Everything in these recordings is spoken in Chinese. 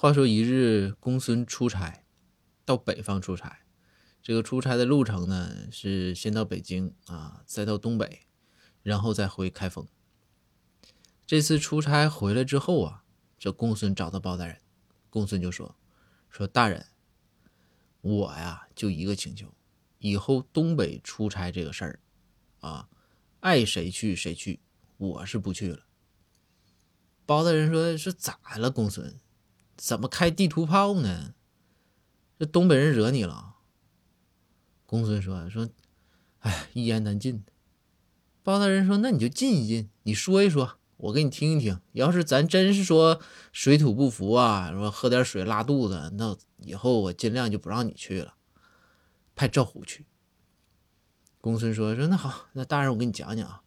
话说一日，公孙出差到北方出差，这个出差的路程呢是先到北京啊，再到东北，然后再回开封。这次出差回来之后啊，这公孙找到包大人，公孙就说：“说大人，我呀就一个请求，以后东北出差这个事儿啊，爱谁去谁去，我是不去了。”包大人说：“是咋了，公孙？”怎么开地图炮呢？这东北人惹你了？公孙说：“说，哎，一言难尽。”包大人说：“那你就进一进，你说一说，我给你听一听。要是咱真是说水土不服啊，说喝点水拉肚子，那以后我尽量就不让你去了，派赵虎去。”公孙说：“说那好，那大人我给你讲讲啊，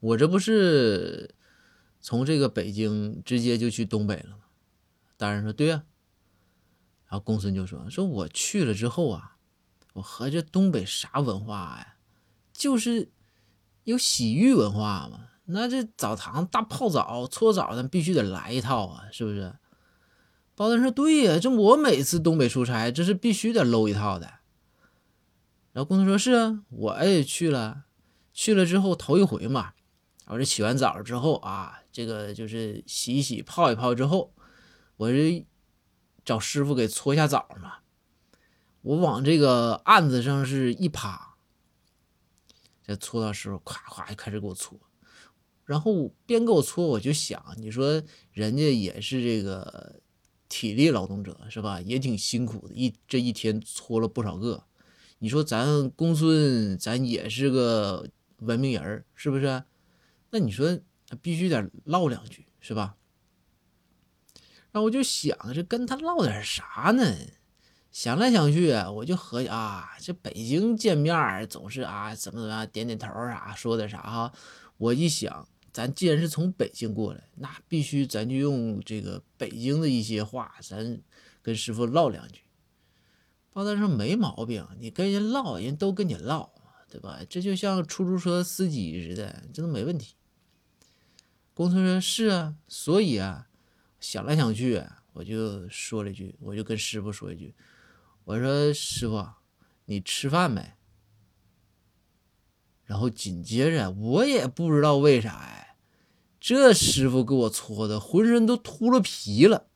我这不是从这个北京直接就去东北了。”大人说：“对呀。”然后公孙就说：“说我去了之后啊，我合着东北啥文化呀？就是有洗浴文化嘛。那这澡堂大泡澡、搓澡，咱必须得来一套啊，是不是？”包大人说：“对呀，这我每次东北出差，这是必须得搂一套的。”然后公孙说：“是啊，我也去了，去了之后头一回嘛，我这洗完澡之后啊，这个就是洗一洗、泡一泡之后。”我这找师傅给搓一下澡嘛，我往这个案子上是一趴，这搓到师傅咵咵就开始给我搓，然后边给我搓，我就想，你说人家也是这个体力劳动者是吧？也挺辛苦的，一这一天搓了不少个。你说咱公孙，咱也是个文明人是不是？那你说必须得唠两句是吧？然后我就想，这跟他唠点啥呢？想来想去，我就合计啊，这北京见面总是啊，怎么怎么样，点点头啥，说点啥哈。我一想，咱既然是从北京过来，那必须咱就用这个北京的一些话，咱跟师傅唠两句。包大人说没毛病，你跟人唠，人都跟你唠，对吧？这就像出租车司机似的，这都没问题。公孙说：“是啊，所以啊。”想来想去，我就说了一句，我就跟师傅说一句：“我说师傅，你吃饭没？”然后紧接着，我也不知道为啥，呀，这师傅给我搓的浑身都秃了皮了。